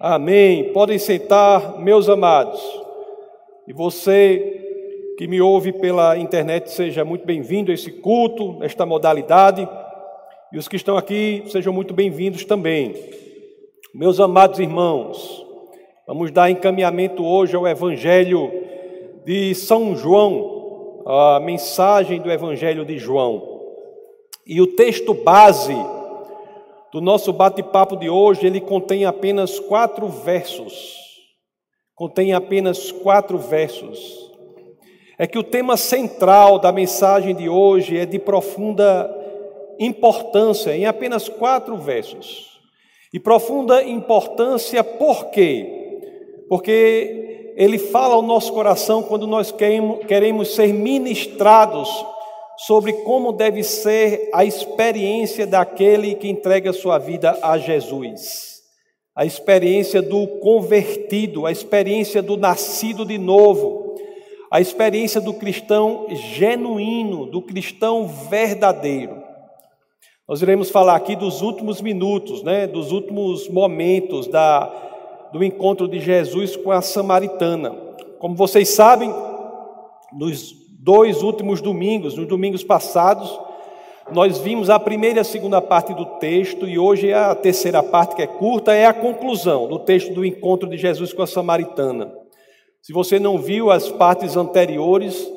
Amém. Podem sentar, meus amados. E você que me ouve pela internet, seja muito bem-vindo a esse culto, esta modalidade. E os que estão aqui, sejam muito bem-vindos também. Meus amados irmãos, vamos dar encaminhamento hoje ao Evangelho de São João, a mensagem do Evangelho de João. E o texto base do nosso bate-papo de hoje, ele contém apenas quatro versos. Contém apenas quatro versos. É que o tema central da mensagem de hoje é de profunda importância, em apenas quatro versos. E profunda importância por quê? Porque ele fala ao nosso coração quando nós queremos ser ministrados sobre como deve ser a experiência daquele que entrega sua vida a Jesus. A experiência do convertido, a experiência do nascido de novo, a experiência do cristão genuíno, do cristão verdadeiro. Nós iremos falar aqui dos últimos minutos, né, dos últimos momentos da, do encontro de Jesus com a samaritana. Como vocês sabem, nos dois últimos domingos, nos domingos passados, nós vimos a primeira e a segunda parte do texto e hoje a terceira parte, que é curta, é a conclusão do texto do encontro de Jesus com a samaritana. Se você não viu as partes anteriores,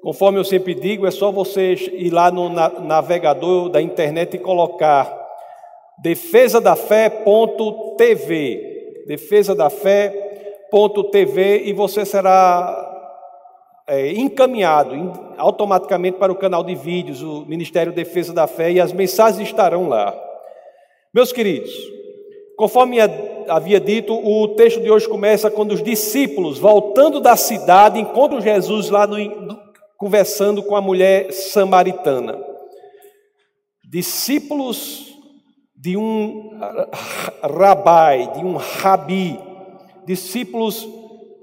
conforme eu sempre digo, é só você ir lá no navegador da internet e colocar defesa da fé.tv, defesa da fé.tv e você será é, encaminhado automaticamente para o canal de vídeos, o Ministério Defesa da Fé, e as mensagens estarão lá. Meus queridos, conforme havia dito, o texto de hoje começa quando os discípulos, voltando da cidade, encontram Jesus lá no, conversando com a mulher samaritana. Discípulos de um rabai, de um rabi, discípulos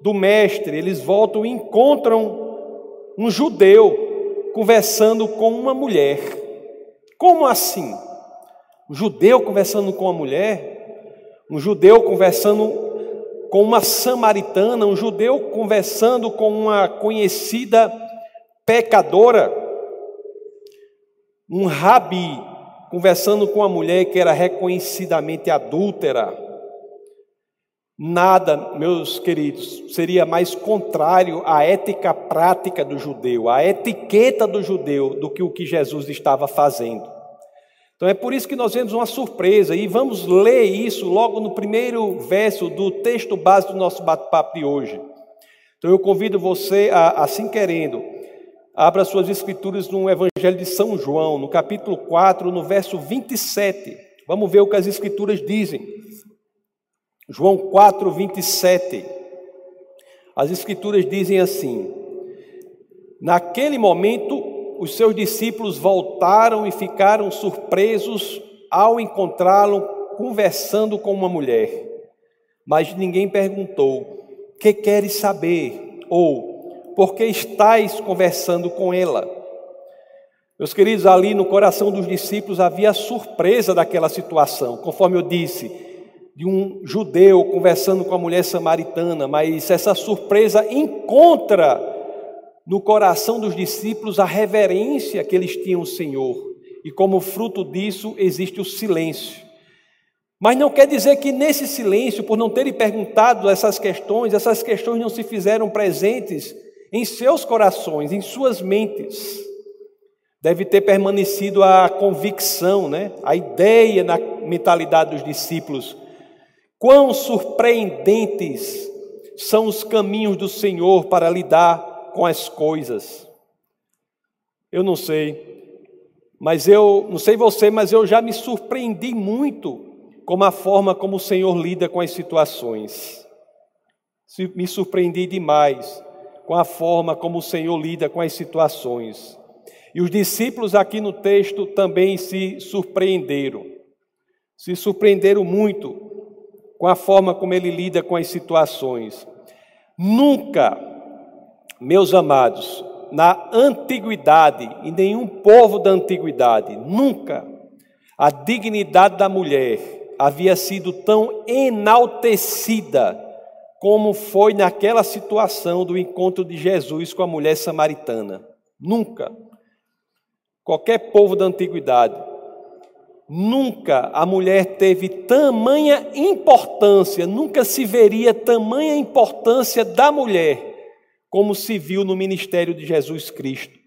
do mestre, eles voltam e encontram um judeu conversando com uma mulher. Como assim? Um judeu conversando com uma mulher? Um judeu conversando com uma samaritana? Um judeu conversando com uma conhecida pecadora? Um rabi conversando com uma mulher que era reconhecidamente adúltera? Nada, meus queridos, seria mais contrário à ética prática do judeu, à etiqueta do judeu, do que o que Jesus estava fazendo. Então é por isso que nós vemos uma surpresa e vamos ler isso logo no primeiro verso do texto base do nosso bate-papo de hoje. Então eu convido você a, assim querendo, abra suas escrituras no Evangelho de São João, no capítulo 4, no verso 27. Vamos ver o que as escrituras dizem. João 4, 27. As Escrituras dizem assim: Naquele momento, os seus discípulos voltaram e ficaram surpresos ao encontrá-lo conversando com uma mulher. Mas ninguém perguntou: Que queres saber? Ou por que estáis conversando com ela? Meus queridos, ali no coração dos discípulos havia surpresa daquela situação, conforme eu disse de um judeu conversando com a mulher samaritana, mas essa surpresa encontra no coração dos discípulos a reverência que eles tinham ao Senhor, e como fruto disso existe o silêncio. Mas não quer dizer que nesse silêncio, por não terem perguntado essas questões, essas questões não se fizeram presentes em seus corações, em suas mentes. Deve ter permanecido a convicção, né? a ideia na mentalidade dos discípulos Quão surpreendentes são os caminhos do Senhor para lidar com as coisas. Eu não sei, mas eu, não sei você, mas eu já me surpreendi muito com a forma como o Senhor lida com as situações. Me surpreendi demais com a forma como o Senhor lida com as situações. E os discípulos aqui no texto também se surpreenderam. Se surpreenderam muito com a forma como ele lida com as situações. Nunca, meus amados, na antiguidade, em nenhum povo da antiguidade, nunca a dignidade da mulher, havia sido tão enaltecida como foi naquela situação do encontro de Jesus com a mulher samaritana. Nunca. Qualquer povo da antiguidade, nunca a mulher teve tamanha importância, nunca se veria tamanha importância da mulher como se viu no ministério de Jesus Cristo.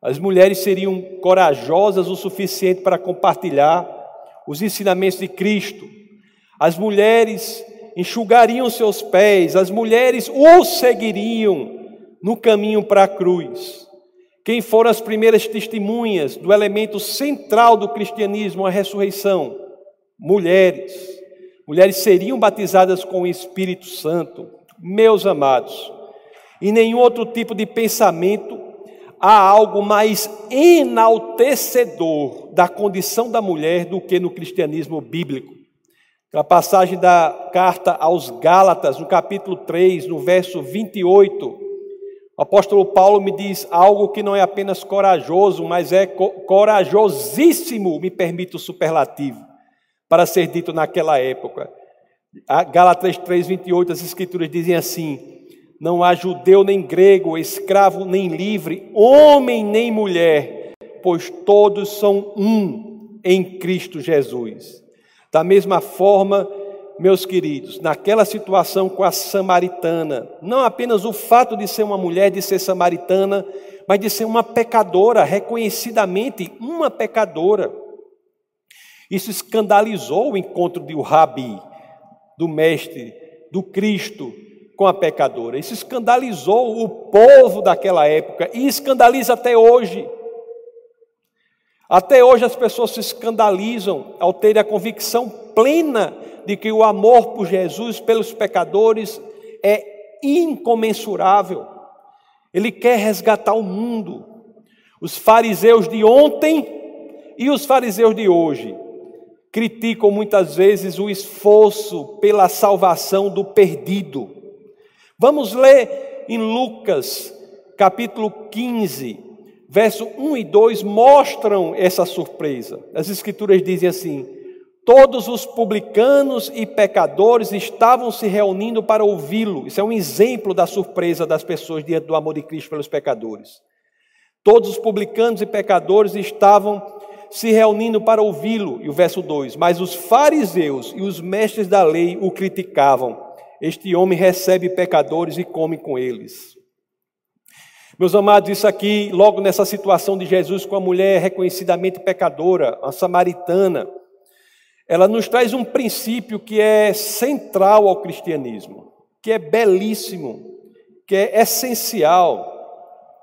As mulheres seriam corajosas o suficiente para compartilhar os ensinamentos de Cristo. As mulheres enxugariam seus pés, as mulheres o seguiriam no caminho para a cruz. Quem foram as primeiras testemunhas do elemento central do cristianismo, a ressurreição? Mulheres. Mulheres seriam batizadas com o Espírito Santo. Meus amados, em nenhum outro tipo de pensamento há algo mais enaltecedor da condição da mulher do que no cristianismo bíblico. A passagem da carta aos Gálatas, no capítulo 3, no verso 28, o apóstolo Paulo me diz algo que não é apenas corajoso, mas é corajosíssimo, me permite o superlativo, para ser dito naquela época. A Gálatas 3, 28, as escrituras dizem assim: Não há judeu nem grego, escravo nem livre, homem nem mulher, pois todos são um em Cristo Jesus. Da mesma forma, meus queridos, naquela situação com a samaritana, não apenas o fato de ser uma mulher, de ser samaritana, mas de ser uma pecadora, reconhecidamente uma pecadora. Isso escandalizou o encontro de o rabi, do mestre, do Cristo com a pecadora. Isso escandalizou o povo daquela época e escandaliza até hoje. Até hoje as pessoas se escandalizam ao terem a convicção plena de que o amor por Jesus pelos pecadores é incomensurável. Ele quer resgatar o mundo. Os fariseus de ontem e os fariseus de hoje criticam muitas vezes o esforço pela salvação do perdido. Vamos ler em Lucas, capítulo 15, verso 1 e 2 mostram essa surpresa. As Escrituras dizem assim: Todos os publicanos e pecadores estavam se reunindo para ouvi-lo. Isso é um exemplo da surpresa das pessoas diante do amor de Cristo pelos pecadores. Todos os publicanos e pecadores estavam se reunindo para ouvi-lo. E o verso 2: Mas os fariseus e os mestres da lei o criticavam. Este homem recebe pecadores e come com eles. Meus amados, isso aqui, logo nessa situação de Jesus com a mulher reconhecidamente pecadora, a samaritana, ela nos traz um princípio que é central ao cristianismo, que é belíssimo, que é essencial.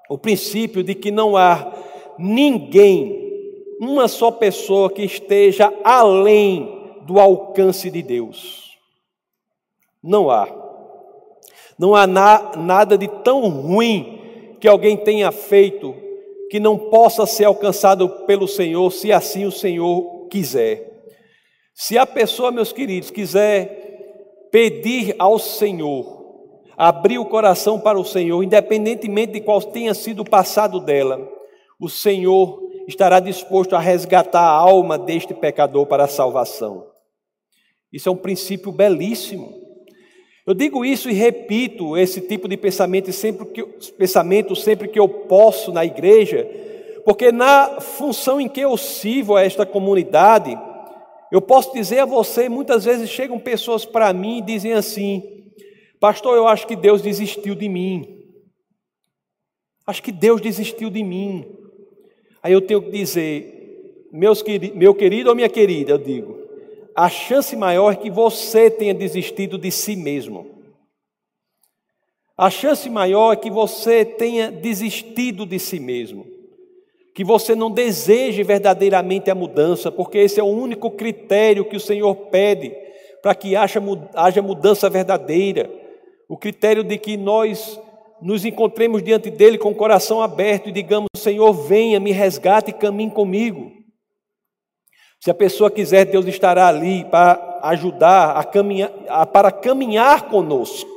O princípio de que não há ninguém, uma só pessoa que esteja além do alcance de Deus. Não há. Não há na, nada de tão ruim que alguém tenha feito que não possa ser alcançado pelo Senhor, se assim o Senhor quiser. Se a pessoa, meus queridos, quiser pedir ao Senhor, abrir o coração para o Senhor, independentemente de qual tenha sido o passado dela, o Senhor estará disposto a resgatar a alma deste pecador para a salvação. Isso é um princípio belíssimo. Eu digo isso e repito esse tipo de pensamento sempre que, pensamento sempre que eu posso na igreja, porque na função em que eu sirvo a esta comunidade, eu posso dizer a você, muitas vezes chegam pessoas para mim e dizem assim: Pastor, eu acho que Deus desistiu de mim. Acho que Deus desistiu de mim. Aí eu tenho que dizer, meus, meu querido ou minha querida, eu digo, a chance maior é que você tenha desistido de si mesmo. A chance maior é que você tenha desistido de si mesmo. Que você não deseje verdadeiramente a mudança, porque esse é o único critério que o Senhor pede para que haja mudança verdadeira. O critério de que nós nos encontremos diante dele com o coração aberto e digamos: Senhor, venha, me resgate e caminhe comigo. Se a pessoa quiser, Deus estará ali para ajudar, a caminhar, para caminhar conosco.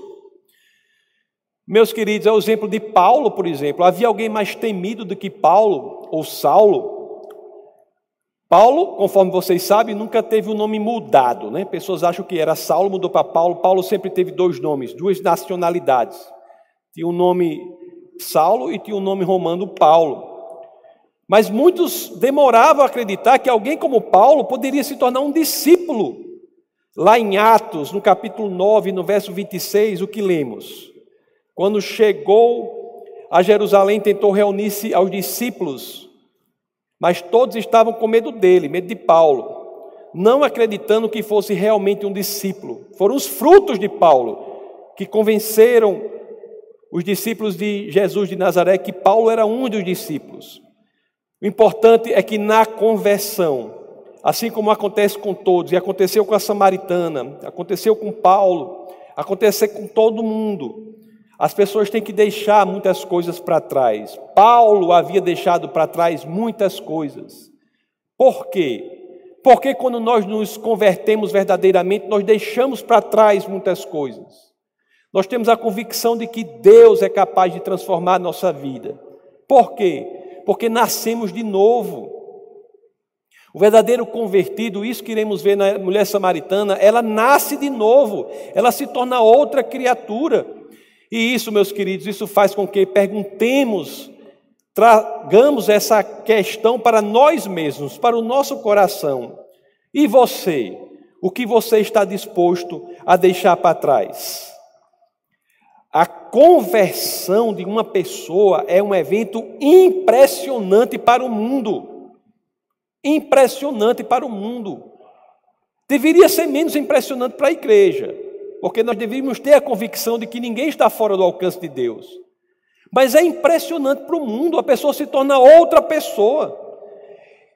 Meus queridos, é o exemplo de Paulo, por exemplo. Havia alguém mais temido do que Paulo ou Saulo? Paulo, conforme vocês sabem, nunca teve o um nome mudado, né? Pessoas acham que era Saulo, mudou para Paulo. Paulo sempre teve dois nomes, duas nacionalidades. Tinha o um nome Saulo e tinha o um nome romano Paulo. Mas muitos demoravam a acreditar que alguém como Paulo poderia se tornar um discípulo. Lá em Atos, no capítulo 9, no verso 26, o que lemos? Quando chegou a Jerusalém, tentou reunir-se aos discípulos, mas todos estavam com medo dele, medo de Paulo, não acreditando que fosse realmente um discípulo. Foram os frutos de Paulo que convenceram os discípulos de Jesus de Nazaré que Paulo era um dos discípulos. O importante é que na conversão, assim como acontece com todos, e aconteceu com a samaritana, aconteceu com Paulo, aconteceu com todo mundo, as pessoas têm que deixar muitas coisas para trás. Paulo havia deixado para trás muitas coisas. Por quê? Porque quando nós nos convertemos verdadeiramente, nós deixamos para trás muitas coisas. Nós temos a convicção de que Deus é capaz de transformar a nossa vida. Por quê? Porque nascemos de novo. O verdadeiro convertido, isso que iremos ver na mulher samaritana, ela nasce de novo, ela se torna outra criatura. E isso, meus queridos, isso faz com que perguntemos, tragamos essa questão para nós mesmos, para o nosso coração. E você? O que você está disposto a deixar para trás? Conversão de uma pessoa é um evento impressionante para o mundo. Impressionante para o mundo. Deveria ser menos impressionante para a igreja porque nós deveríamos ter a convicção de que ninguém está fora do alcance de Deus. Mas é impressionante para o mundo, a pessoa se torna outra pessoa,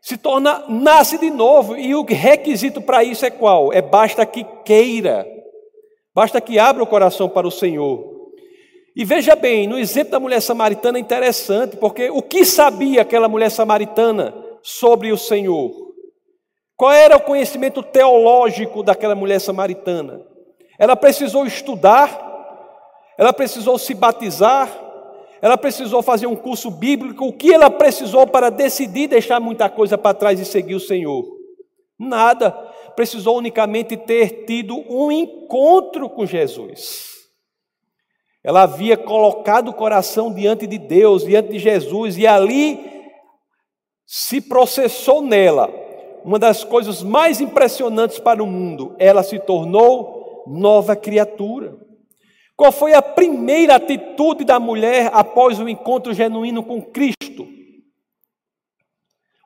se torna, nasce de novo, e o requisito para isso é qual? É basta que queira, basta que abra o coração para o Senhor. E veja bem, no exemplo da mulher samaritana é interessante, porque o que sabia aquela mulher samaritana sobre o Senhor? Qual era o conhecimento teológico daquela mulher samaritana? Ela precisou estudar, ela precisou se batizar, ela precisou fazer um curso bíblico. O que ela precisou para decidir deixar muita coisa para trás e seguir o Senhor? Nada. Precisou unicamente ter tido um encontro com Jesus. Ela havia colocado o coração diante de Deus, diante de Jesus, e ali se processou nela. Uma das coisas mais impressionantes para o mundo, ela se tornou nova criatura. Qual foi a primeira atitude da mulher após o encontro genuíno com Cristo?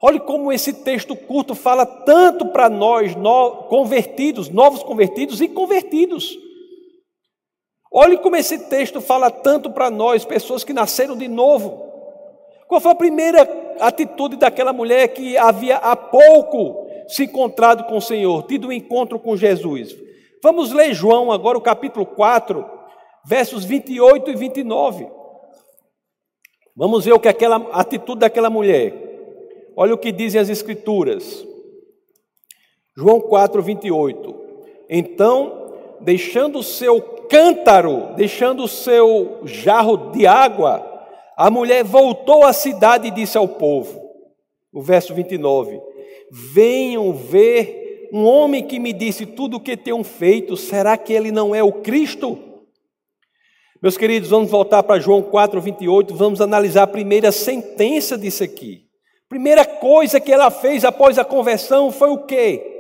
Olhe como esse texto curto fala tanto para nós, convertidos, novos convertidos e convertidos. Olhe como esse texto fala tanto para nós, pessoas que nasceram de novo. Qual foi a primeira atitude daquela mulher que havia há pouco se encontrado com o Senhor, tido um encontro com Jesus? Vamos ler João agora, o capítulo 4, versos 28 e 29. Vamos ver o que aquela atitude daquela mulher. Olha o que dizem as escrituras. João 4, 28. Então, deixando o seu cântaro, deixando o seu jarro de água, a mulher voltou à cidade e disse ao povo, o verso 29, venham ver um homem que me disse tudo o que tenho feito, será que ele não é o Cristo? Meus queridos, vamos voltar para João 4, 28, vamos analisar a primeira sentença disso aqui. Primeira coisa que ela fez após a conversão foi o quê?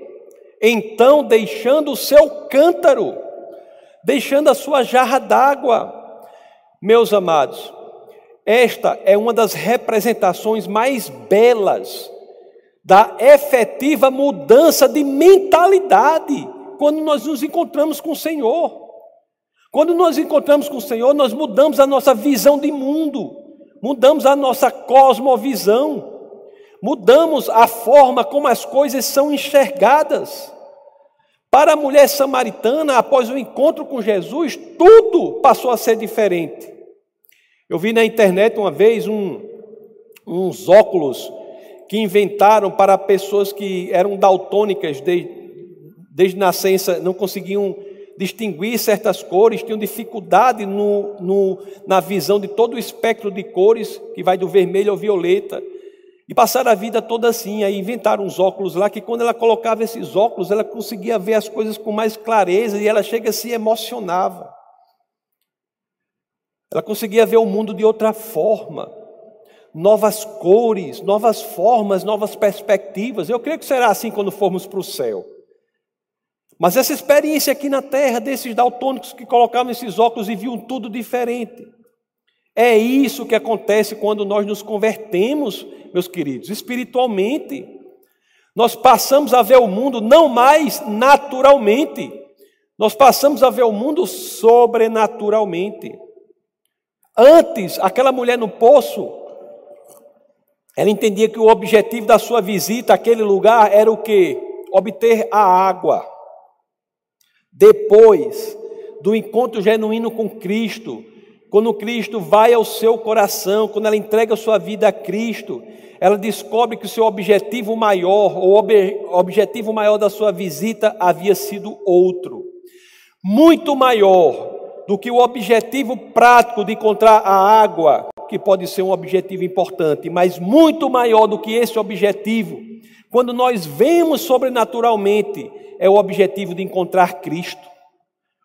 Então, deixando o seu cântaro, deixando a sua jarra d'água. Meus amados, esta é uma das representações mais belas da efetiva mudança de mentalidade quando nós nos encontramos com o Senhor. Quando nós encontramos com o Senhor, nós mudamos a nossa visão de mundo, mudamos a nossa cosmovisão, mudamos a forma como as coisas são enxergadas. Para a mulher samaritana, após o encontro com Jesus, tudo passou a ser diferente. Eu vi na internet uma vez um, uns óculos que inventaram para pessoas que eram daltônicas desde, desde nascença, não conseguiam distinguir certas cores, tinham dificuldade no, no, na visão de todo o espectro de cores, que vai do vermelho ao violeta. E passaram a vida toda assim, aí inventaram uns óculos lá, que quando ela colocava esses óculos, ela conseguia ver as coisas com mais clareza e ela chega a se emocionava. Ela conseguia ver o mundo de outra forma, novas cores, novas formas, novas perspectivas. Eu creio que será assim quando formos para o céu. Mas essa experiência aqui na terra, desses daltônicos que colocavam esses óculos e viam tudo diferente. É isso que acontece quando nós nos convertemos, meus queridos, espiritualmente. Nós passamos a ver o mundo não mais naturalmente, nós passamos a ver o mundo sobrenaturalmente. Antes, aquela mulher no poço, ela entendia que o objetivo da sua visita àquele lugar era o que? Obter a água. Depois do encontro genuíno com Cristo, quando Cristo vai ao seu coração, quando ela entrega sua vida a Cristo, ela descobre que o seu objetivo maior, o objetivo maior da sua visita havia sido outro, muito maior do que o objetivo prático de encontrar a água, que pode ser um objetivo importante, mas muito maior do que esse objetivo, quando nós vemos sobrenaturalmente, é o objetivo de encontrar Cristo,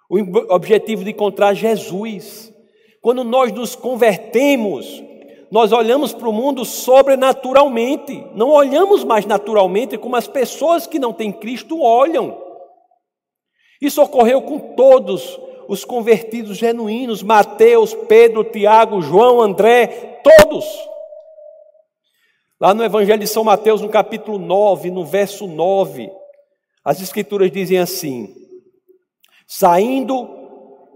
o objetivo de encontrar Jesus. Quando nós nos convertemos, nós olhamos para o mundo sobrenaturalmente, não olhamos mais naturalmente como as pessoas que não têm Cristo olham. Isso ocorreu com todos os convertidos genuínos: Mateus, Pedro, Tiago, João, André, todos. Lá no Evangelho de São Mateus, no capítulo 9, no verso 9, as Escrituras dizem assim: Saindo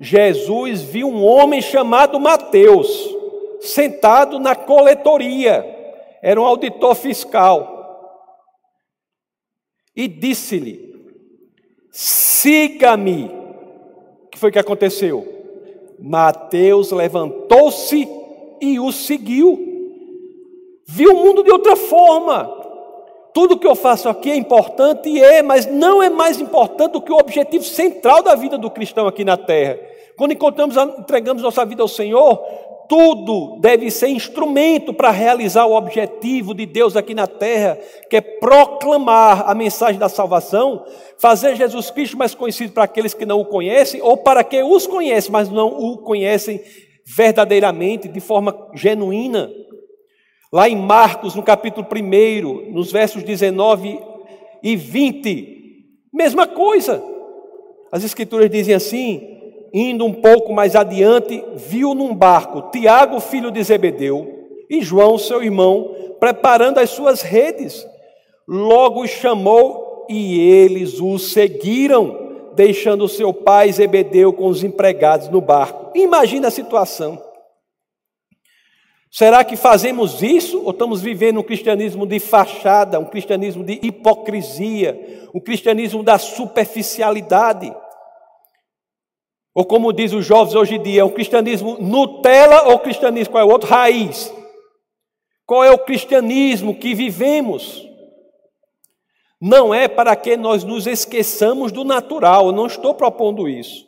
Jesus viu um homem chamado Mateus, sentado na coletoria, era um auditor fiscal, e disse-lhe: Siga-me. O que foi que aconteceu? Mateus levantou-se e o seguiu. Viu o mundo de outra forma. Tudo que eu faço aqui é importante e é, mas não é mais importante do que o objetivo central da vida do cristão aqui na terra. Quando encontramos, entregamos nossa vida ao Senhor, tudo deve ser instrumento para realizar o objetivo de Deus aqui na terra, que é proclamar a mensagem da salvação, fazer Jesus Cristo mais conhecido para aqueles que não o conhecem, ou para quem os conhece, mas não o conhecem verdadeiramente, de forma genuína. Lá em Marcos, no capítulo 1, nos versos 19 e 20, mesma coisa. As Escrituras dizem assim: indo um pouco mais adiante, viu num barco Tiago, filho de Zebedeu, e João, seu irmão, preparando as suas redes. Logo chamou e eles o seguiram, deixando seu pai Zebedeu com os empregados no barco. Imagina a situação. Será que fazemos isso ou estamos vivendo um cristianismo de fachada, um cristianismo de hipocrisia, um cristianismo da superficialidade? Ou como diz os jovens hoje em dia, um cristianismo Nutella ou cristianismo qual é o outro? Raiz. Qual é o cristianismo que vivemos? Não é para que nós nos esqueçamos do natural, eu não estou propondo isso.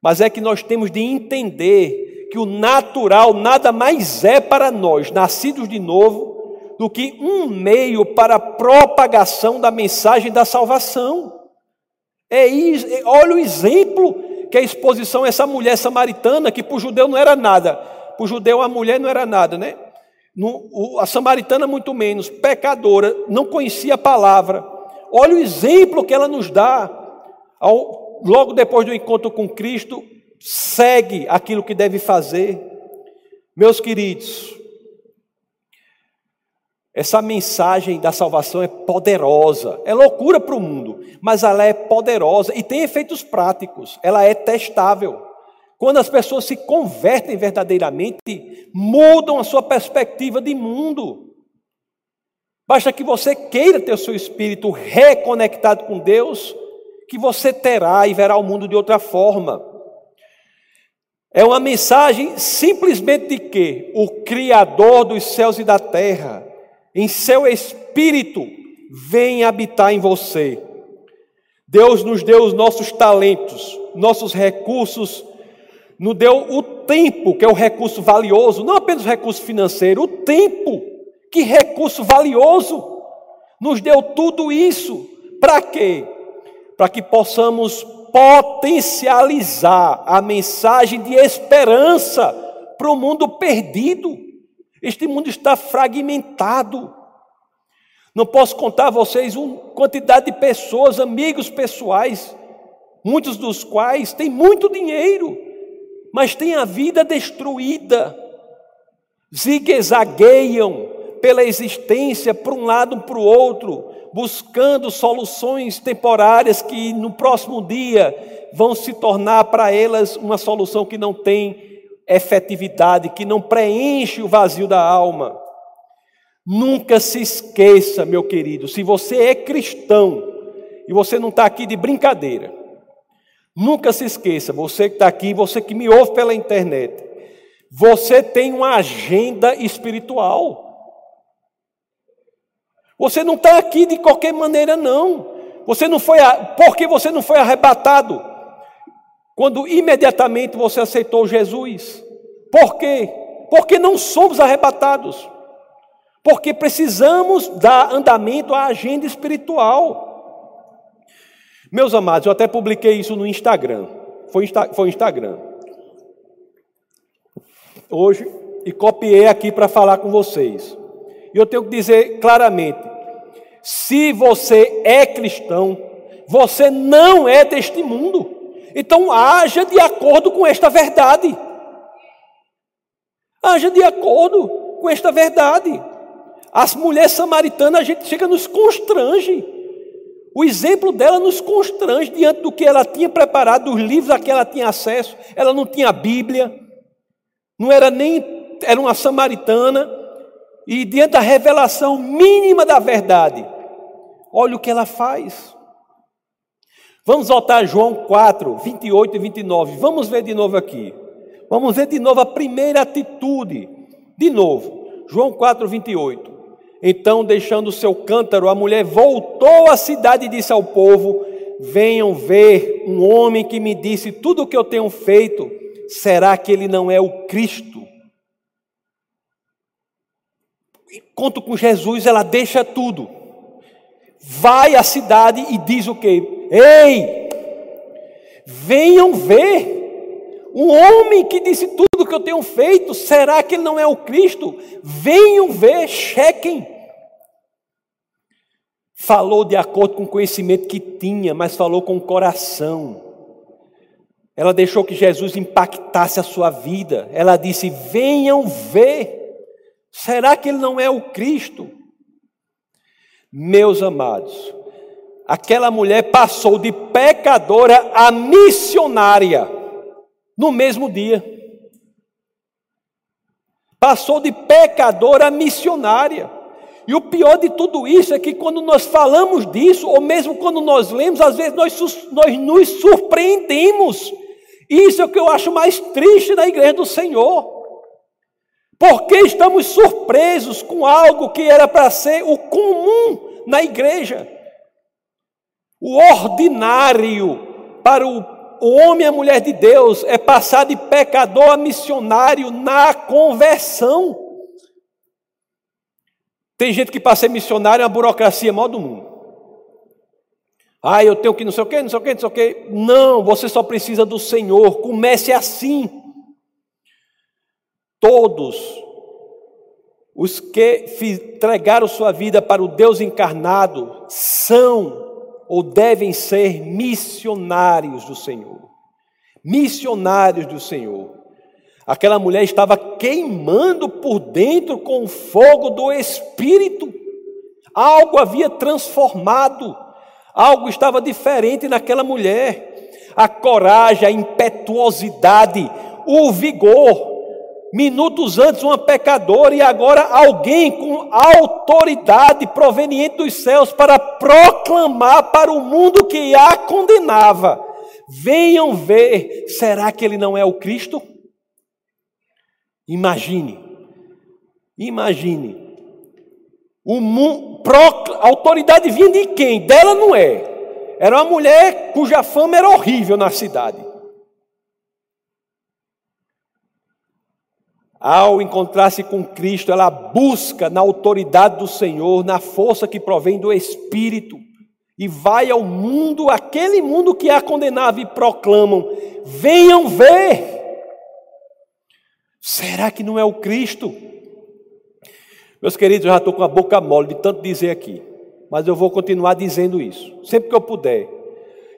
Mas é que nós temos de entender que o natural nada mais é para nós, nascidos de novo, do que um meio para a propagação da mensagem da salvação. É isso, é, olha o exemplo que a exposição é essa mulher samaritana, que para o judeu não era nada. Para o judeu a mulher não era nada, né? No, o, a samaritana muito menos, pecadora, não conhecia a palavra. Olha o exemplo que ela nos dá. Ao, logo depois do encontro com Cristo, segue aquilo que deve fazer. Meus queridos, essa mensagem da salvação é poderosa, é loucura para o mundo, mas ela é poderosa e tem efeitos práticos, ela é testável. Quando as pessoas se convertem verdadeiramente, mudam a sua perspectiva de mundo. Basta que você queira ter o seu espírito reconectado com Deus, que você terá e verá o mundo de outra forma. É uma mensagem simplesmente de que o Criador dos céus e da terra em seu espírito, vem habitar em você. Deus nos deu os nossos talentos, nossos recursos, nos deu o tempo, que é o recurso valioso, não apenas o recurso financeiro, o tempo, Que recurso valioso! Nos deu tudo isso. Para quê? Para que possamos potencializar a mensagem de esperança para o mundo perdido. Este mundo está fragmentado. Não posso contar a vocês uma quantidade de pessoas, amigos pessoais, muitos dos quais têm muito dinheiro, mas têm a vida destruída, zigue-zagueiam pela existência para um lado para o outro, buscando soluções temporárias que no próximo dia vão se tornar para elas uma solução que não tem efetividade, que não preenche o vazio da alma. Nunca se esqueça, meu querido, se você é cristão e você não está aqui de brincadeira, nunca se esqueça, você que está aqui, você que me ouve pela internet, você tem uma agenda espiritual. Você não está aqui de qualquer maneira, não. Você não foi, porque você não foi arrebatado quando imediatamente você aceitou Jesus. Por quê? Porque não somos arrebatados. Porque precisamos dar andamento à agenda espiritual. Meus amados, eu até publiquei isso no Instagram. Foi, foi Instagram. Hoje, e copiei aqui para falar com vocês. E eu tenho que dizer claramente: se você é cristão, você não é deste mundo. Então haja de acordo com esta verdade. Haja de acordo com esta verdade. As mulheres samaritanas, a gente chega nos constrange. O exemplo dela nos constrange diante do que ela tinha preparado, dos livros a que ela tinha acesso. Ela não tinha Bíblia, não era nem, era uma samaritana, e diante da revelação mínima da verdade, olha o que ela faz. Vamos voltar a João 4, 28 e 29. Vamos ver de novo aqui. Vamos ver de novo a primeira atitude. De novo, João 4, 28. Então, deixando o seu cântaro, a mulher voltou à cidade e disse ao povo: Venham ver um homem que me disse tudo o que eu tenho feito. Será que ele não é o Cristo? Enquanto com Jesus, ela deixa tudo. Vai à cidade e diz o que? Ei, venham ver um homem que disse tudo que eu tenho feito, será que ele não é o Cristo? Venham ver, chequem. Falou de acordo com o conhecimento que tinha, mas falou com o coração. Ela deixou que Jesus impactasse a sua vida. Ela disse: Venham ver. Será que ele não é o Cristo? Meus amados, aquela mulher passou de pecadora a missionária no mesmo dia. Passou de pecadora a missionária. E o pior de tudo isso é que quando nós falamos disso, ou mesmo quando nós lemos, às vezes nós, nós nos surpreendemos. Isso é o que eu acho mais triste na igreja do Senhor. Porque estamos surpresos com algo que era para ser o comum na igreja. O ordinário para o homem e a mulher de Deus é passar de pecador a missionário na conversão. Tem gente que para ser missionário é uma burocracia maior do mundo. Ah, eu tenho que não sei o que, não sei o que, não sei o que. Não, você só precisa do Senhor. Comece assim. Todos os que entregaram sua vida para o Deus encarnado são ou devem ser missionários do Senhor. Missionários do Senhor. Aquela mulher estava queimando por dentro com o fogo do Espírito. Algo havia transformado, algo estava diferente naquela mulher. A coragem, a impetuosidade, o vigor, Minutos antes, uma pecadora e agora alguém com autoridade proveniente dos céus para proclamar para o mundo que a condenava. Venham ver, será que ele não é o Cristo? Imagine, imagine. O mundo, a autoridade vinha de quem? Dela não é. Era uma mulher cuja fama era horrível na cidade. Ao encontrar-se com Cristo, ela busca na autoridade do Senhor, na força que provém do Espírito, e vai ao mundo, aquele mundo que a condenava, e proclamam: venham ver. Será que não é o Cristo? Meus queridos, eu já estou com a boca mole de tanto dizer aqui, mas eu vou continuar dizendo isso, sempre que eu puder.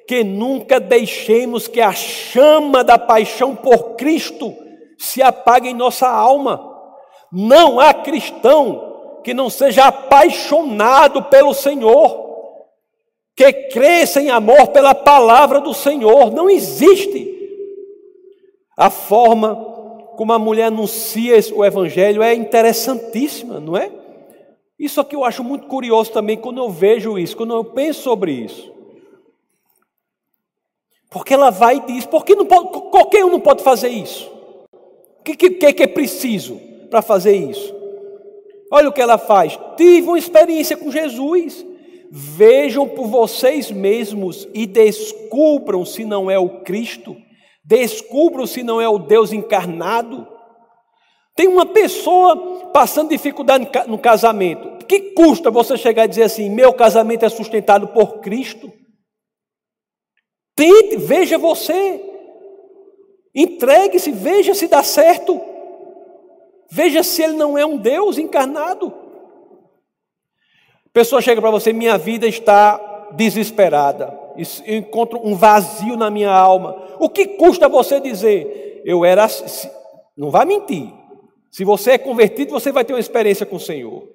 Que nunca deixemos que a chama da paixão por Cristo se apague em nossa alma. Não há cristão que não seja apaixonado pelo Senhor, que cresça em amor pela palavra do Senhor. Não existe. A forma como a mulher anuncia o Evangelho é interessantíssima, não é? Isso aqui eu acho muito curioso também quando eu vejo isso, quando eu penso sobre isso. Porque ela vai e diz: por que não pode, qualquer um não pode fazer isso? O que, que, que é preciso para fazer isso? Olha o que ela faz. Tive uma experiência com Jesus. Vejam por vocês mesmos e descubram se não é o Cristo. Descubram se não é o Deus encarnado. Tem uma pessoa passando dificuldade no casamento. Que custa você chegar e dizer assim: meu casamento é sustentado por Cristo? Tente, veja você. Entregue-se, veja se dá certo. Veja se ele não é um Deus encarnado. A pessoa chega para você: minha vida está desesperada eu encontro um vazio na minha alma. O que custa você dizer? Eu era. Não vai mentir. Se você é convertido, você vai ter uma experiência com o Senhor.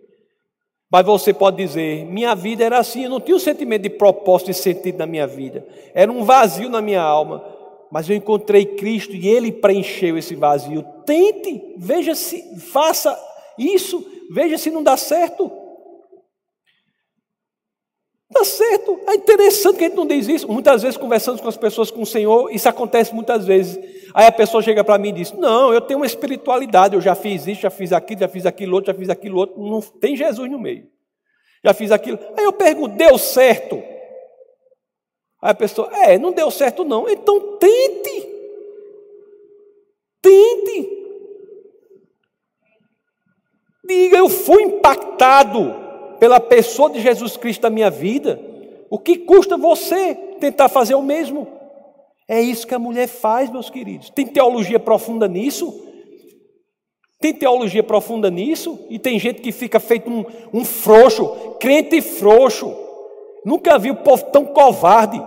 Mas você pode dizer: minha vida era assim, eu não tinha um sentimento de propósito e sentido na minha vida. Era um vazio na minha alma. Mas eu encontrei Cristo e Ele preencheu esse vazio. Tente, veja se, faça isso, veja se não dá certo. Está certo. É interessante que a gente não diz isso. Muitas vezes conversamos com as pessoas com o Senhor, isso acontece muitas vezes. Aí a pessoa chega para mim e diz: Não, eu tenho uma espiritualidade, eu já fiz isso, já fiz aquilo, já fiz aquilo outro, já fiz aquilo outro. Não tem Jesus no meio. Já fiz aquilo. Aí eu pergunto: Deu certo? Aí a pessoa: É, não deu certo não. Então tente. Tente. Diga: Eu fui impactado pela pessoa de Jesus Cristo na minha vida, o que custa você tentar fazer o mesmo? É isso que a mulher faz, meus queridos. Tem teologia profunda nisso? Tem teologia profunda nisso? E tem gente que fica feito um, um frouxo, crente frouxo. Nunca vi o povo tão covarde.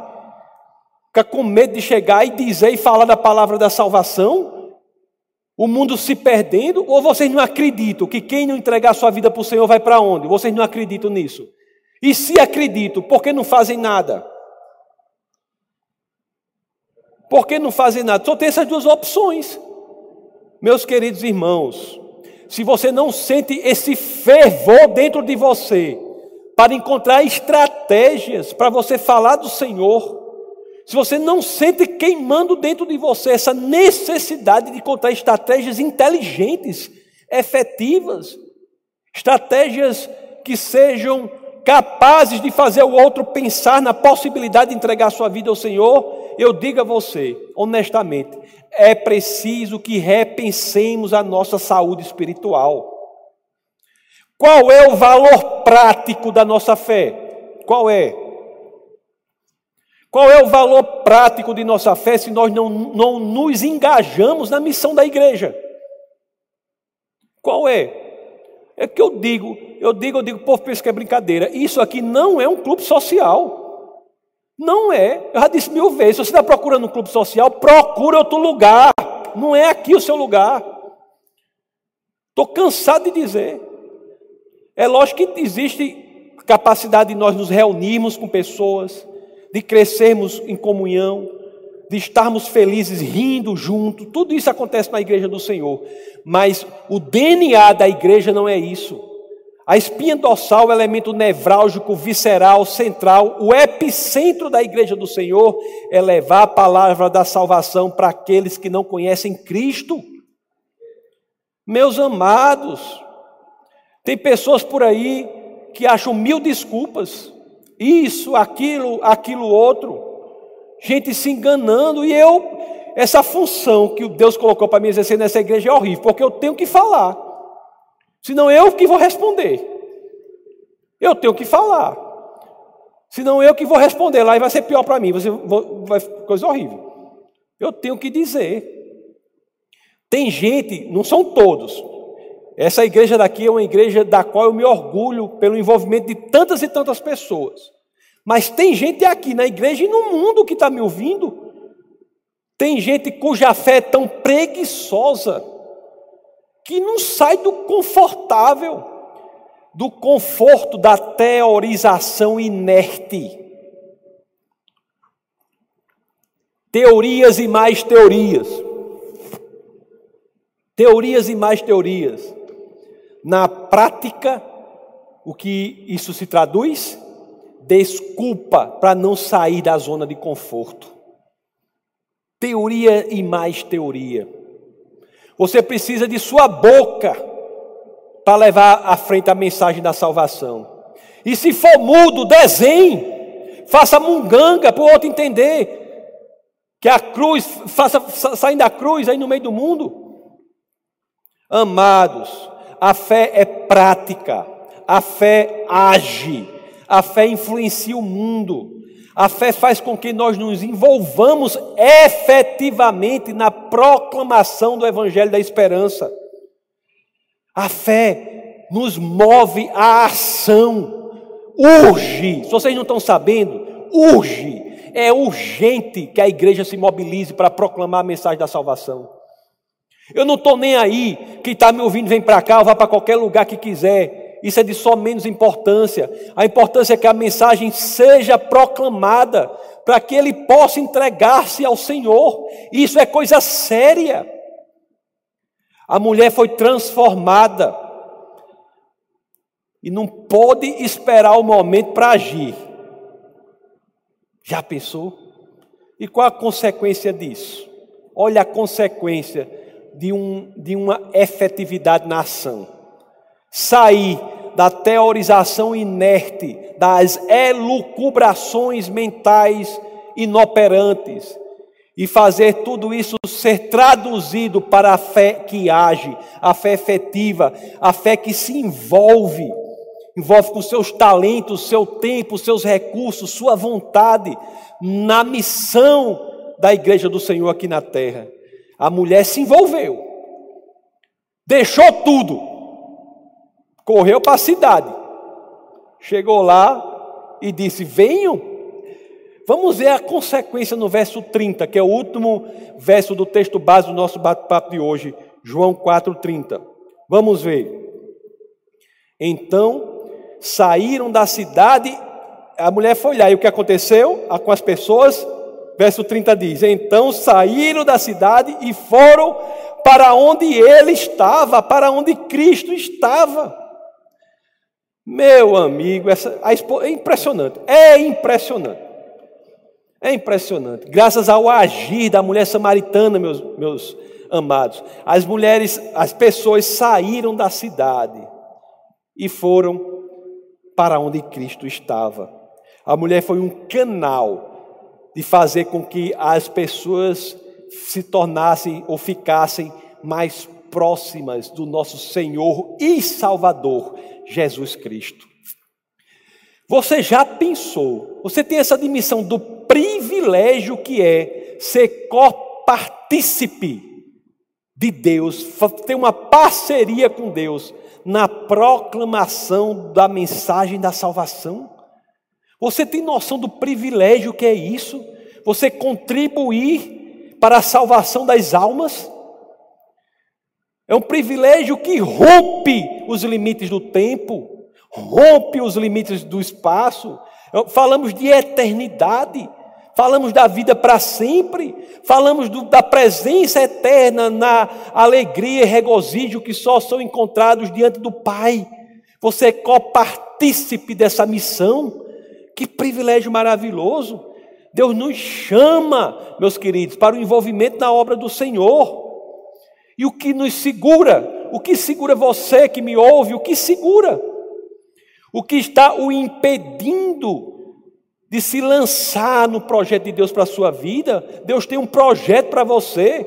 Fica com medo de chegar e dizer e falar da palavra da salvação o mundo se perdendo, ou vocês não acreditam que quem não entregar sua vida para o Senhor vai para onde? Vocês não acreditam nisso? E se acreditam, por que não fazem nada? Por que não fazem nada? Só tem essas duas opções. Meus queridos irmãos, se você não sente esse fervor dentro de você para encontrar estratégias para você falar do Senhor, se você não sente queimando dentro de você essa necessidade de encontrar estratégias inteligentes, efetivas, estratégias que sejam capazes de fazer o outro pensar na possibilidade de entregar sua vida ao Senhor, eu digo a você, honestamente, é preciso que repensemos a nossa saúde espiritual. Qual é o valor prático da nossa fé? Qual é? Qual é o valor prático de nossa fé se nós não, não nos engajamos na missão da igreja? Qual é? É que eu digo, eu digo, eu digo, o povo pensa que é brincadeira. Isso aqui não é um clube social. Não é. Eu já disse mil vezes, se você está procurando um clube social, procura outro lugar. Não é aqui o seu lugar. Estou cansado de dizer. É lógico que existe capacidade de nós nos reunirmos com pessoas, de crescermos em comunhão, de estarmos felizes rindo junto, tudo isso acontece na igreja do Senhor. Mas o DNA da igreja não é isso. A espinha dorsal, o elemento nevrálgico, visceral, central, o epicentro da igreja do Senhor é levar a palavra da salvação para aqueles que não conhecem Cristo. Meus amados, tem pessoas por aí que acham mil desculpas isso, aquilo, aquilo outro, gente se enganando, e eu, essa função que Deus colocou para me exercer nessa igreja é horrível, porque eu tenho que falar. Senão eu que vou responder. Eu tenho que falar. Senão eu que vou responder lá e vai ser pior para mim, vai, ser, vai coisa horrível. Eu tenho que dizer. Tem gente, não são todos. Essa igreja daqui é uma igreja da qual eu me orgulho pelo envolvimento de tantas e tantas pessoas. Mas tem gente aqui na igreja e no mundo que está me ouvindo tem gente cuja fé é tão preguiçosa que não sai do confortável, do conforto da teorização inerte. Teorias e mais teorias. Teorias e mais teorias. Na prática, o que isso se traduz? Desculpa para não sair da zona de conforto teoria e mais teoria. Você precisa de sua boca para levar à frente a mensagem da salvação. E se for mudo, desenhe, faça munganga para o outro entender que a cruz, faça saindo da cruz aí no meio do mundo. Amados, a fé é prática, a fé age, a fé influencia o mundo. A fé faz com que nós nos envolvamos efetivamente na proclamação do Evangelho da Esperança. A fé nos move à ação. Urge, se vocês não estão sabendo, urge, é urgente que a igreja se mobilize para proclamar a mensagem da salvação. Eu não estou nem aí, quem está me ouvindo vem para cá, ou vá para qualquer lugar que quiser isso é de só menos importância. A importância é que a mensagem seja proclamada para que ele possa entregar-se ao Senhor. Isso é coisa séria. A mulher foi transformada e não pode esperar o momento para agir. Já pensou? E qual a consequência disso? Olha a consequência de, um, de uma efetividade na ação. Sair da teorização inerte, das elucubrações mentais inoperantes e fazer tudo isso ser traduzido para a fé que age, a fé efetiva, a fé que se envolve, envolve com seus talentos, seu tempo, seus recursos, sua vontade na missão da igreja do Senhor aqui na terra. A mulher se envolveu, deixou tudo correu para a cidade. Chegou lá e disse: Venham. Vamos ver a consequência no verso 30, que é o último verso do texto base do nosso bate-papo de hoje, João 4,30. Vamos ver. Então saíram da cidade, a mulher foi lá, e o que aconteceu com as pessoas? Verso 30 diz: Então saíram da cidade e foram para onde ele estava, para onde Cristo estava. Meu amigo, essa, é impressionante, é impressionante. É impressionante. Graças ao agir da mulher samaritana, meus, meus amados, as mulheres, as pessoas saíram da cidade e foram para onde Cristo estava. A mulher foi um canal de fazer com que as pessoas se tornassem ou ficassem mais próximas do nosso Senhor e Salvador, Jesus Cristo. Você já pensou, você tem essa dimensão do privilégio que é ser copartícipe de Deus, ter uma parceria com Deus na proclamação da mensagem da salvação? Você tem noção do privilégio que é isso? Você contribuir para a salvação das almas? É um privilégio que rompe os limites do tempo, rompe os limites do espaço. É, falamos de eternidade, falamos da vida para sempre, falamos do, da presença eterna na alegria e regozijo que só são encontrados diante do Pai. Você é copartícipe dessa missão. Que privilégio maravilhoso! Deus nos chama, meus queridos, para o envolvimento na obra do Senhor. E o que nos segura? O que segura você que me ouve? O que segura? O que está o impedindo de se lançar no projeto de Deus para a sua vida. Deus tem um projeto para você.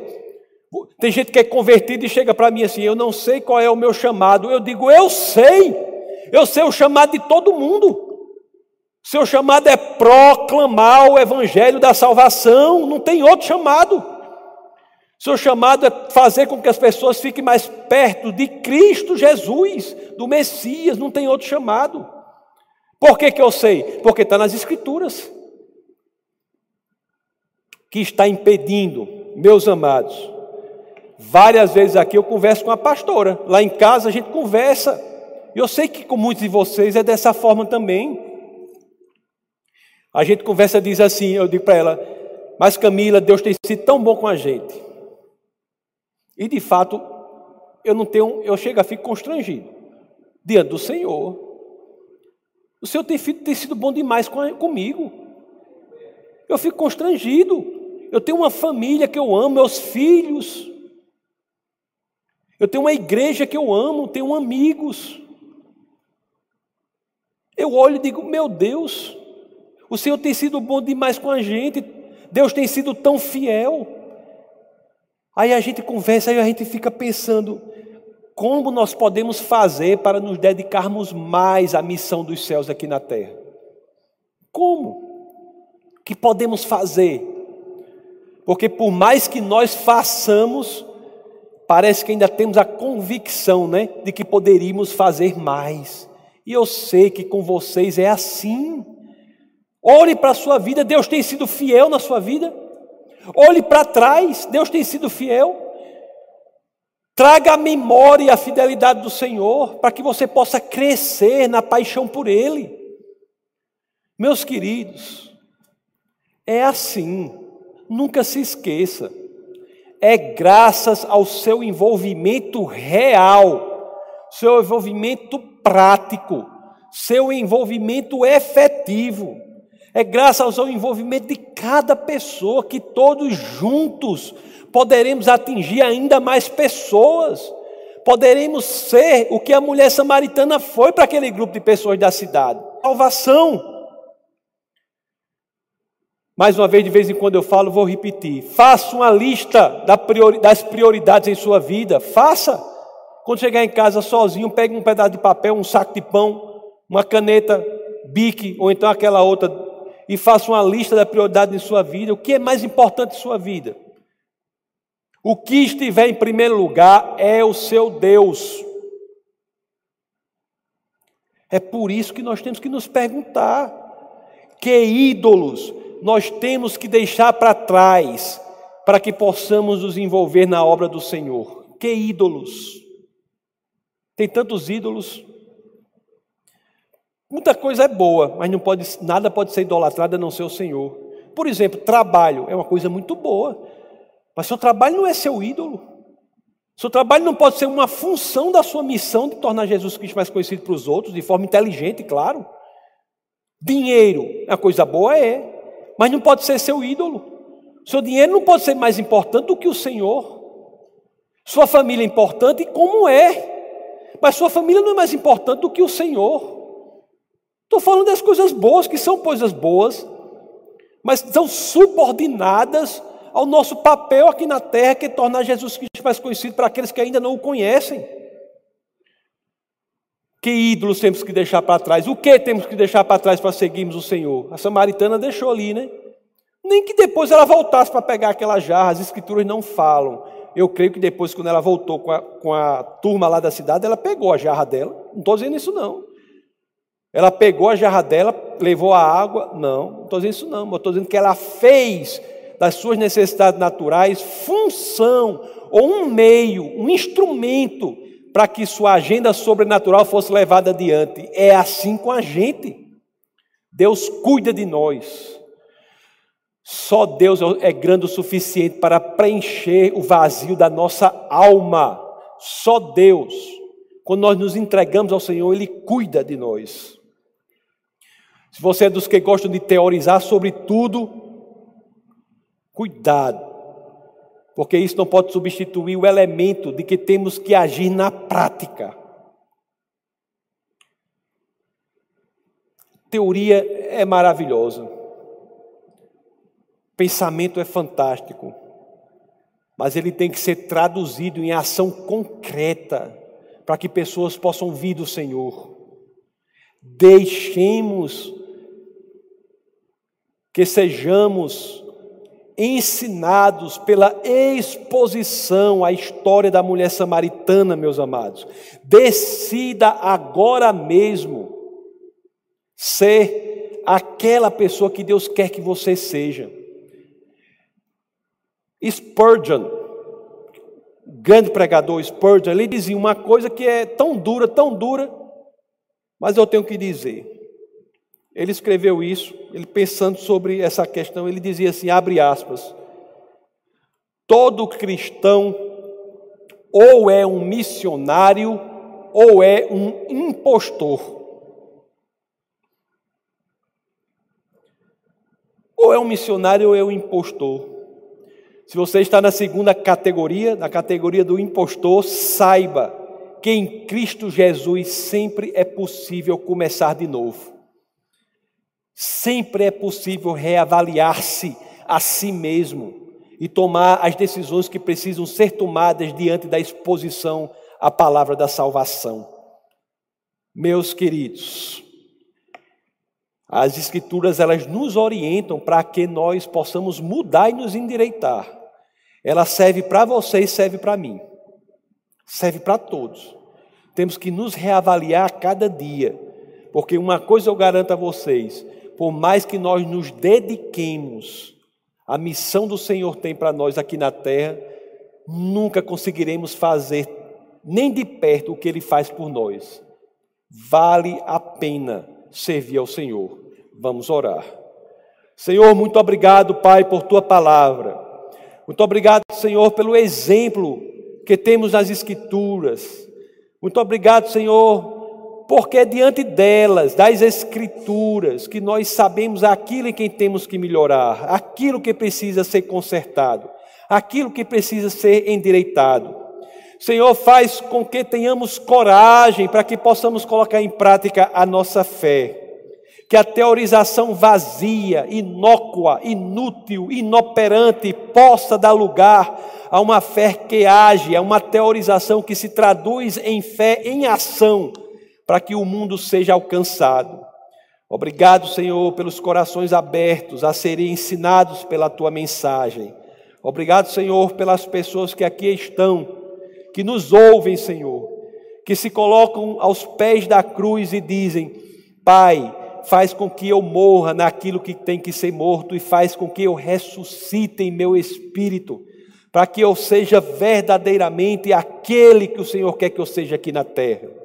Tem gente que é convertida e chega para mim assim: Eu não sei qual é o meu chamado. Eu digo: Eu sei. Eu sei o chamado de todo mundo. Seu chamado é proclamar o evangelho da salvação, não tem outro chamado. Seu chamado é fazer com que as pessoas fiquem mais perto de Cristo Jesus, do Messias, não tem outro chamado. Por que, que eu sei? Porque está nas Escrituras. Que está impedindo, meus amados. Várias vezes aqui eu converso com a pastora. Lá em casa a gente conversa. Eu sei que com muitos de vocês é dessa forma também. A gente conversa diz assim, eu digo para ela, mas Camila, Deus tem sido tão bom com a gente. E de fato, eu não tenho, eu chego a ficar constrangido diante do Senhor. O Senhor tem, tem sido bom demais com, comigo. Eu fico constrangido. Eu tenho uma família que eu amo, meus filhos. Eu tenho uma igreja que eu amo, tenho amigos. Eu olho e digo: Meu Deus, o Senhor tem sido bom demais com a gente. Deus tem sido tão fiel. Aí a gente conversa, aí a gente fica pensando: como nós podemos fazer para nos dedicarmos mais à missão dos céus aqui na terra? Como? O que podemos fazer? Porque por mais que nós façamos, parece que ainda temos a convicção, né, de que poderíamos fazer mais. E eu sei que com vocês é assim. Olhe para a sua vida, Deus tem sido fiel na sua vida. Olhe para trás, Deus tem sido fiel. Traga à memória a fidelidade do Senhor, para que você possa crescer na paixão por Ele. Meus queridos, é assim, nunca se esqueça é graças ao seu envolvimento real, seu envolvimento prático, seu envolvimento efetivo. É graças ao envolvimento de cada pessoa que todos juntos poderemos atingir ainda mais pessoas. Poderemos ser o que a mulher samaritana foi para aquele grupo de pessoas da cidade salvação. Mais uma vez, de vez em quando eu falo, vou repetir. Faça uma lista das prioridades em sua vida. Faça. Quando chegar em casa sozinho, pegue um pedaço de papel, um saco de pão, uma caneta, bique, ou então aquela outra, e faça uma lista da prioridade em sua vida. O que é mais importante em sua vida? O que estiver em primeiro lugar é o seu Deus. É por isso que nós temos que nos perguntar: que ídolos nós temos que deixar para trás para que possamos nos envolver na obra do Senhor. Que ídolos! Tem tantos ídolos. Muita coisa é boa, mas não pode, nada pode ser idolatrado a não ser o Senhor. Por exemplo, trabalho é uma coisa muito boa, mas seu trabalho não é seu ídolo. Seu trabalho não pode ser uma função da sua missão de tornar Jesus Cristo mais conhecido para os outros, de forma inteligente, claro. Dinheiro é uma coisa boa, é mas não pode ser seu ídolo. Seu dinheiro não pode ser mais importante do que o Senhor. Sua família é importante, como é, mas sua família não é mais importante do que o Senhor. Estou falando das coisas boas, que são coisas boas, mas são subordinadas ao nosso papel aqui na terra, que é tornar Jesus Cristo mais conhecido para aqueles que ainda não o conhecem. Que ídolos temos que deixar para trás? O que temos que deixar para trás para seguirmos o Senhor? A samaritana deixou ali, né? Nem que depois ela voltasse para pegar aquela jarra, as escrituras não falam. Eu creio que depois, quando ela voltou com a, com a turma lá da cidade, ela pegou a jarra dela. Não estou dizendo isso, não. Ela pegou a jarra dela, levou a água. Não, não estou dizendo isso, não. Estou dizendo que ela fez das suas necessidades naturais função ou um meio, um instrumento para que sua agenda sobrenatural fosse levada adiante. É assim com a gente. Deus cuida de nós. Só Deus é grande o suficiente para preencher o vazio da nossa alma. Só Deus. Quando nós nos entregamos ao Senhor, Ele cuida de nós. Se você é dos que gostam de teorizar sobre tudo, cuidado porque isso não pode substituir o elemento de que temos que agir na prática. Teoria é maravilhosa. pensamento é fantástico, mas ele tem que ser traduzido em ação concreta para que pessoas possam vir do Senhor. Deixemos que sejamos ensinados pela exposição à história da mulher samaritana, meus amados. Decida agora mesmo ser aquela pessoa que Deus quer que você seja. Spurgeon, grande pregador Spurgeon, ele dizia uma coisa que é tão dura, tão dura, mas eu tenho que dizer. Ele escreveu isso, ele pensando sobre essa questão, ele dizia assim, abre aspas, todo cristão ou é um missionário ou é um impostor. Ou é um missionário ou é um impostor. Se você está na segunda categoria, na categoria do impostor, saiba que em Cristo Jesus sempre é possível começar de novo. Sempre é possível reavaliar-se a si mesmo e tomar as decisões que precisam ser tomadas diante da exposição à palavra da salvação. Meus queridos, as escrituras elas nos orientam para que nós possamos mudar e nos endireitar. Ela serve para você e serve para mim. Serve para todos. Temos que nos reavaliar a cada dia, porque uma coisa eu garanto a vocês, por mais que nós nos dediquemos, a missão do Senhor tem para nós aqui na terra, nunca conseguiremos fazer nem de perto o que Ele faz por nós. Vale a pena servir ao Senhor. Vamos orar. Senhor, muito obrigado, Pai, por tua palavra. Muito obrigado, Senhor, pelo exemplo que temos nas Escrituras. Muito obrigado, Senhor, porque é diante delas, das Escrituras, que nós sabemos aquilo em que temos que melhorar, aquilo que precisa ser consertado, aquilo que precisa ser endireitado. Senhor, faz com que tenhamos coragem para que possamos colocar em prática a nossa fé. Que a teorização vazia, inócua, inútil, inoperante possa dar lugar a uma fé que age, a uma teorização que se traduz em fé em ação para que o mundo seja alcançado. Obrigado, Senhor, pelos corações abertos a serem ensinados pela tua mensagem. Obrigado, Senhor, pelas pessoas que aqui estão, que nos ouvem, Senhor, que se colocam aos pés da cruz e dizem: Pai, faz com que eu morra naquilo que tem que ser morto e faz com que eu ressuscite em meu espírito, para que eu seja verdadeiramente aquele que o Senhor quer que eu seja aqui na terra.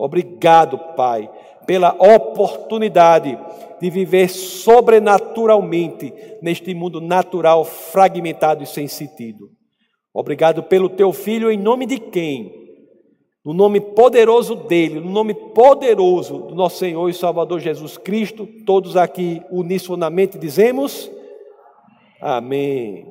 Obrigado, Pai, pela oportunidade de viver sobrenaturalmente neste mundo natural fragmentado e sem sentido. Obrigado pelo teu filho, em nome de quem? No nome poderoso dele, no nome poderoso do nosso Senhor e Salvador Jesus Cristo, todos aqui unisonamente dizemos: Amém.